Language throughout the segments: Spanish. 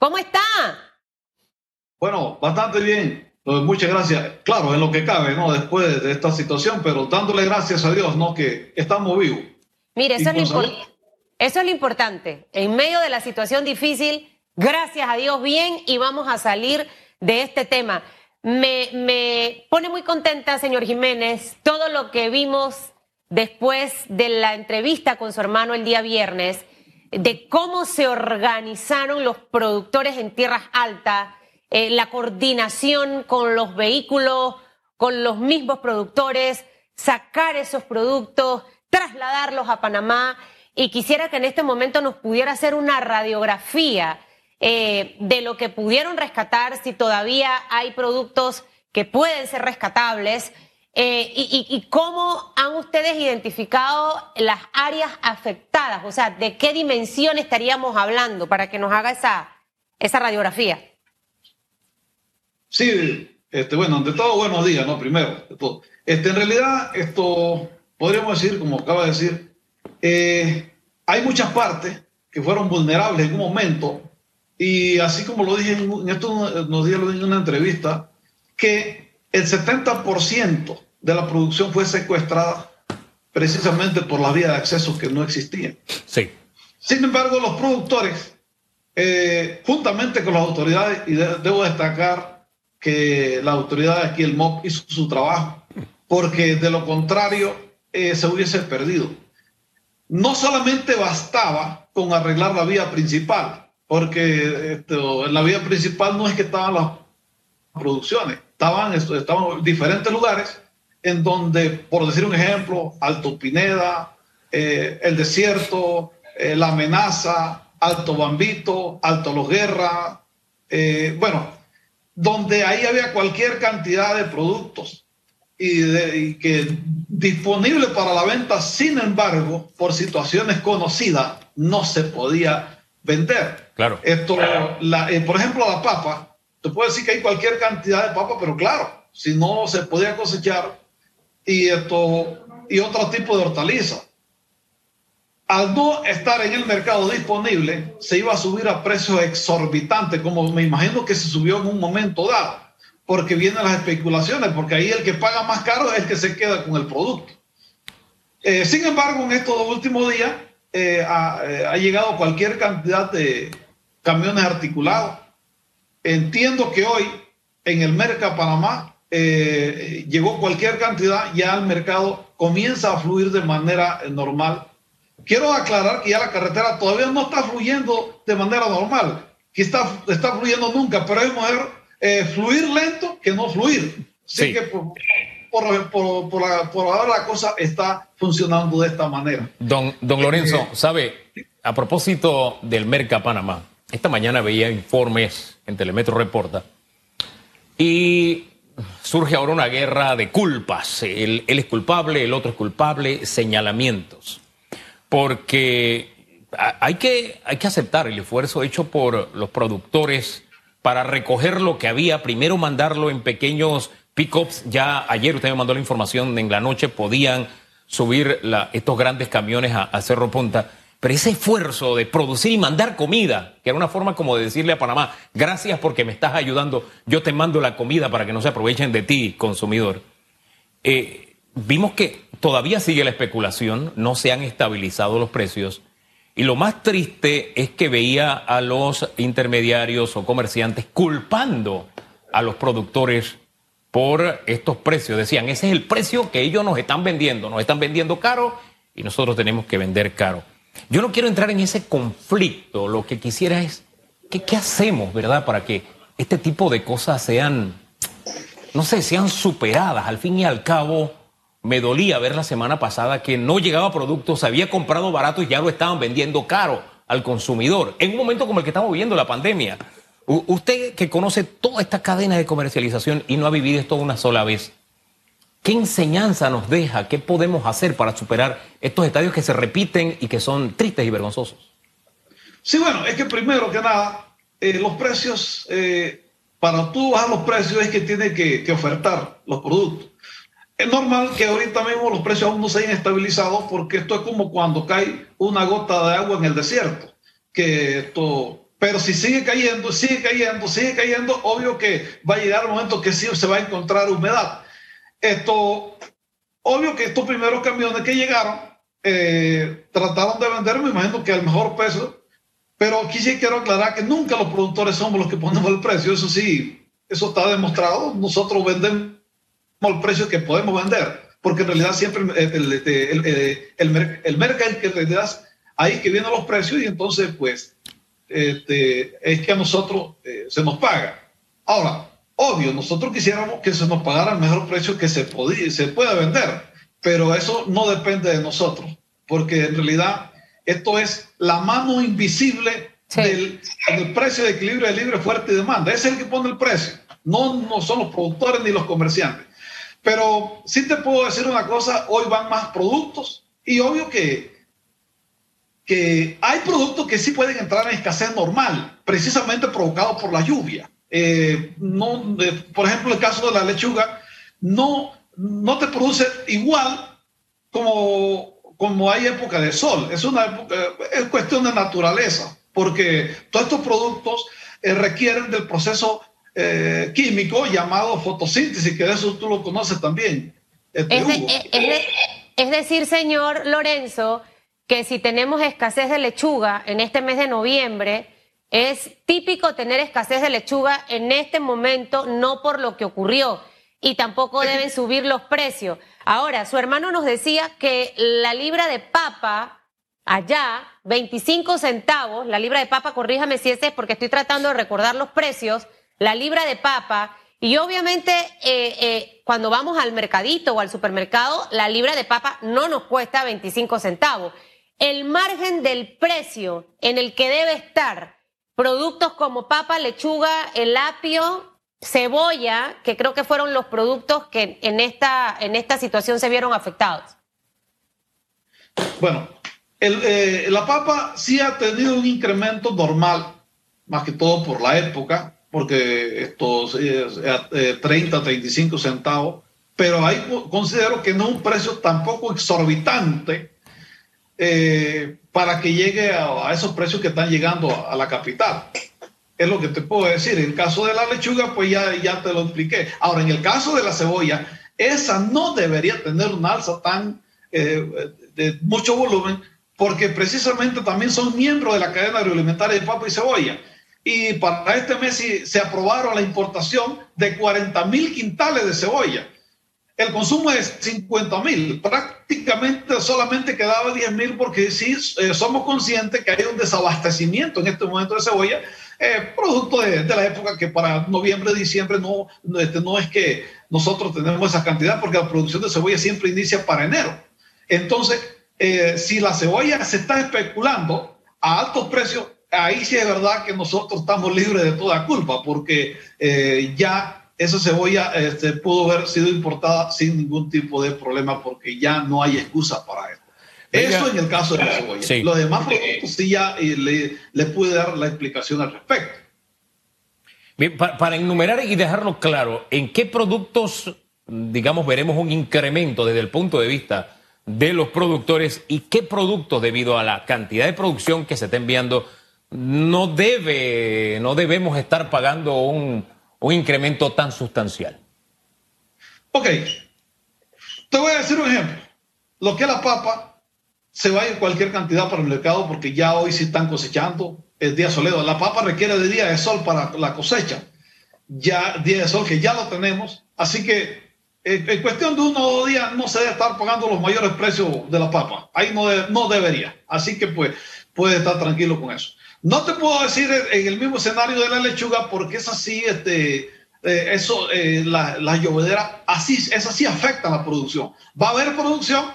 ¿Cómo está? Bueno, bastante bien. Pues muchas gracias. Claro, en lo que cabe, ¿no? Después de esta situación, pero dándole gracias a Dios, ¿no? Que estamos vivos. Mire, eso, es lo, eso es lo importante. En medio de la situación difícil, gracias a Dios, bien, y vamos a salir de este tema. Me, me pone muy contenta, señor Jiménez, todo lo que vimos después de la entrevista con su hermano el día viernes, de cómo se organizaron los productores en tierras altas, eh, la coordinación con los vehículos, con los mismos productores, sacar esos productos, trasladarlos a Panamá. Y quisiera que en este momento nos pudiera hacer una radiografía eh, de lo que pudieron rescatar, si todavía hay productos que pueden ser rescatables. Eh, y, cómo han ustedes identificado las áreas afectadas? O sea, ¿de qué dimensión estaríamos hablando para que nos haga esa, esa radiografía? Sí, este, bueno, ante todo, buenos días, ¿no? Primero, Este, en realidad, esto, podríamos decir, como acaba de decir, eh, hay muchas partes que fueron vulnerables en un momento y así como lo dije en, esto nos dijeron en una entrevista, que el 70% de la producción fue secuestrada precisamente por la vía de acceso que no existía. Sí. Sin embargo, los productores, eh, juntamente con las autoridades, y debo destacar que la autoridad aquí, el MOP, hizo su trabajo, porque de lo contrario eh, se hubiese perdido. No solamente bastaba con arreglar la vía principal, porque esto, en la vía principal no es que estaban las producciones, estaban, estaban diferentes lugares en donde, por decir un ejemplo, Alto Pineda, eh, el desierto, eh, la amenaza, Alto Bambito, Alto Los Guerra, eh, bueno, donde ahí había cualquier cantidad de productos y, y que disponible para la venta, sin embargo, por situaciones conocidas, no se podía vender. Claro. Esto, por ejemplo, la papa, te puedo decir que hay cualquier cantidad de papa, pero claro, si no se podía cosechar y esto y otro tipo de hortaliza. Al no estar en el mercado disponible, se iba a subir a precios exorbitantes, como me imagino que se subió en un momento dado, porque vienen las especulaciones, porque ahí el que paga más caro es el que se queda con el producto. Eh, sin embargo, en estos últimos días, eh, eh, ha, llegado cualquier cantidad de camiones articulados. Entiendo que hoy en el Merca Panamá eh, llegó cualquier cantidad, ya el mercado comienza a fluir de manera normal. Quiero aclarar que ya la carretera todavía no está fluyendo de manera normal, que está, está fluyendo nunca, pero es mejor fluir lento que no fluir. Así que por, por, por, ahora la cosa está funcionando de esta manera. Don, don Lorenzo, eh, ¿sabe? A propósito del Merca Panamá, esta mañana veía informes en Telemetro Reporta y surge ahora una guerra de culpas. Él, es culpable, el otro es culpable, señalamientos. Porque hay que, hay que aceptar el esfuerzo hecho por los productores para recoger lo que había, primero mandarlo en pequeños pickups. Ya ayer usted me mandó la información, en la noche podían subir estos grandes camiones a, Cerro Punta. Pero ese esfuerzo de producir y mandar comida, que era una forma como de decirle a Panamá, gracias porque me estás ayudando, yo te mando la comida para que no se aprovechen de ti, consumidor. Eh, vimos que todavía sigue la especulación, no se han estabilizado los precios. Y lo más triste es que veía a los intermediarios o comerciantes culpando a los productores por estos precios. Decían, ese es el precio que ellos nos están vendiendo, nos están vendiendo caro y nosotros tenemos que vender caro. Yo no quiero entrar en ese conflicto, lo que quisiera es, ¿qué, qué hacemos, verdad, para que este tipo de cosas sean, no sé, sean superadas? Al fin y al cabo, me dolía ver la semana pasada que no llegaba producto, se había comprado barato y ya lo estaban vendiendo caro al consumidor, en un momento como el que estamos viviendo, la pandemia. Usted que conoce toda esta cadena de comercialización y no ha vivido esto una sola vez, ¿qué enseñanza nos deja? ¿Qué podemos hacer para superar estos estadios que se repiten y que son tristes y vergonzosos? Sí, bueno, es que primero que nada, eh, los precios, eh, para tú bajar los precios es que tiene que, que, ofertar los productos. Es normal que ahorita mismo los precios aún no se hayan estabilizado porque esto es como cuando cae una gota de agua en el desierto, que esto Pero si sigue cayendo, sigue cayendo, sigue cayendo, obvio que va a llegar un momento que sí se va a encontrar humedad. Esto, obvio que estos primeros camiones que llegaron eh, trataron de vender, me imagino que al mejor precio, pero aquí sí quiero aclarar que nunca los productores somos los que ponemos el precio, eso sí, eso está demostrado, nosotros vendemos el precio que podemos vender, porque en realidad siempre el, el, el, el mercado que en realidad ahí que vienen los precios y entonces pues este, es que a nosotros eh, se nos paga. Ahora, obvio, nosotros quisiéramos que se nos pagara el mejor precio que se, podía, se pueda vender, pero eso no depende de nosotros, porque en realidad esto es la mano invisible del, precio de equilibrio de libre, fuerte y demanda. Es el que pone el precio, no, no son los productores ni los comerciantes. Pero sí te puedo decir una cosa, hoy van más productos y obvio que que hay productos que sí pueden entrar en escasez normal, precisamente provocado por la lluvia. Eh, no, por ejemplo, el caso de la lechuga no, no te produce igual como, como hay época de sol. Es una es cuestión de naturaleza, porque todos estos productos eh, requieren del proceso eh, químico llamado fotosíntesis, que de eso tú lo conoces también. Este, es decir, señor Lorenzo, que si tenemos escasez de lechuga en este mes de noviembre, es típico tener escasez de lechuga en este momento, no por lo que ocurrió, y tampoco deben subir los precios. Ahora, su hermano nos decía que la libra de papa allá, 25 centavos, la libra de papa, corríjame si ese es porque estoy tratando de recordar los precios, la libra de papa, y obviamente eh, eh, cuando vamos al mercadito o al supermercado, la libra de papa no nos cuesta 25 centavos el margen del precio en el que debe estar productos como papa, lechuga, el apio, cebolla, que creo que fueron los productos que en esta, en esta situación se vieron afectados? Bueno, eh, la papa sí ha tenido un incremento normal, más que todo por la época, porque estos eh, 30, 35 centavos, pero ahí considero que no es un precio tampoco exorbitante eh, para que llegue a, esos precios que están llegando a, la capital. Es lo que te puedo decir. En el caso de la lechuga, pues ya, ya te lo expliqué. Ahora, en el caso de la cebolla, esa no debería tener un alza tan eh, de mucho volumen, porque precisamente también son miembros de la cadena agroalimentaria de papa y cebolla. Y para este mes se aprobaron la importación de 40 mil quintales de cebolla el consumo es 50 mil, prácticamente solamente quedaba 10 mil porque sí eh, somos conscientes que hay un desabastecimiento en este momento de cebolla, eh, producto de, la época que para noviembre, diciembre no, este, no es que nosotros tenemos esa cantidad porque la producción de cebolla siempre inicia para enero. Entonces, eh, si la cebolla se está especulando a altos precios, ahí sí es verdad que nosotros estamos libres de toda culpa porque ya esa cebolla este, pudo haber sido importada sin ningún tipo de problema porque ya no hay excusa para esto. Eso en el caso de la cebolla. Los demás productos sí ya eh, le, le, pude dar la explicación al respecto. Bien, para, enumerar y dejarlo claro, ¿en qué productos, digamos, veremos un incremento desde el punto de vista de los productores y qué productos, debido a la cantidad de producción que se está enviando, no debe, no debemos estar pagando un un incremento tan sustancial? Ok, te voy a decir un ejemplo. Lo que es la papa, se va cualquier cantidad para el mercado porque ya hoy sí están cosechando el día soleado. La papa requiere de día de sol para la cosecha. Ya día de sol que ya lo tenemos. Así que eh, en cuestión de uno o dos días no se debe estar pagando los mayores precios de la papa. Ahí no, no debería. Así que pues puede estar tranquilo con eso. No te puedo decir en el mismo escenario de la lechuga porque es así, este, eh, eso, eh, la, la, así, es así afecta a la producción. Va a haber producción,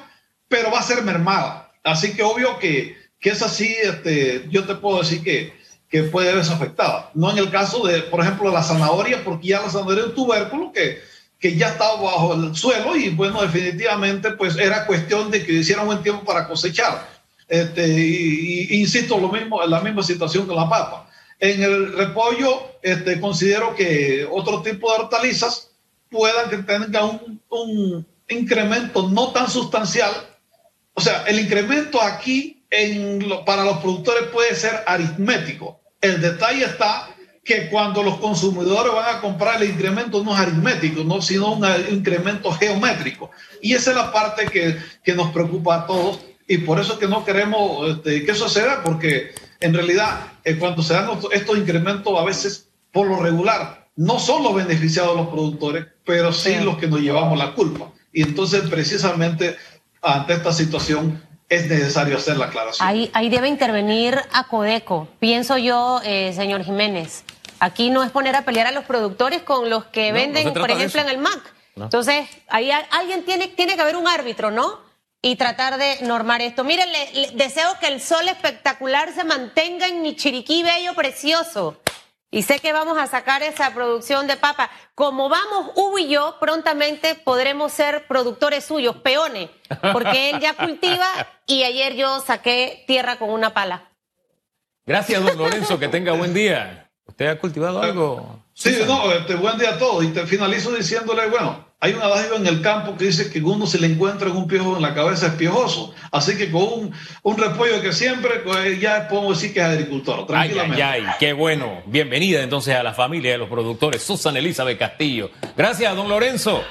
pero va a ser mermada. Así que obvio que, que es así, este, yo te puedo decir que, que puede verse afectada. No en el caso de, por ejemplo, la zanahoria, porque ya la zanahoria es un tubérculo que, que ya estaba bajo el suelo y bueno, definitivamente pues era cuestión de que hiciera un buen tiempo para cosechar este, y, insisto, lo mismo, la misma situación que la papa. En el repollo, este, considero que otro tipo de hortalizas puedan que tengan un, un, incremento no tan sustancial. O sea, el incremento aquí en para los productores puede ser aritmético. El detalle está que cuando los consumidores van a comprar el incremento no es aritmético, ¿no? sino un incremento geométrico. Y esa es la parte que, que nos preocupa a todos y por eso es que no queremos este, que eso se vea, porque en realidad eh, cuando se dan estos incrementos a veces por lo regular no son los beneficiados los productores, pero sí, los que nos llevamos la culpa. Y entonces precisamente ante esta situación es necesario hacer la aclaración. Ahí, ahí debe intervenir a Codeco, pienso yo, eh, señor Jiménez. Aquí no es poner a pelear a los productores con los que venden, por ejemplo, en el MAC. Entonces, ahí alguien tiene, tiene que haber un árbitro, ¿no? Y tratar de normar esto. Miren, deseo que el sol espectacular se mantenga en mi chiriquí bello precioso. Y sé que vamos a sacar esa producción de papa. Como vamos, Hugo y yo, prontamente podremos ser productores suyos, peones, porque él ya cultiva y ayer yo saqué tierra con una pala. Gracias, don Lorenzo, que tenga buen día. ¿Usted ha cultivado algo? Sí, no, este, buen día a todos. Y te finalizo diciéndole, bueno, hay un adagio en el campo que dice que uno se le encuentra un piojo en la cabeza es piojoso. Así que con un, un repollo que siempre, pues, ya puedo decir que es agricultor. Tranquilamente. Ay, ay, ay, qué bueno. Bienvenida entonces a la familia de los productores. Susan Elizabeth Castillo. Gracias, don Lorenzo.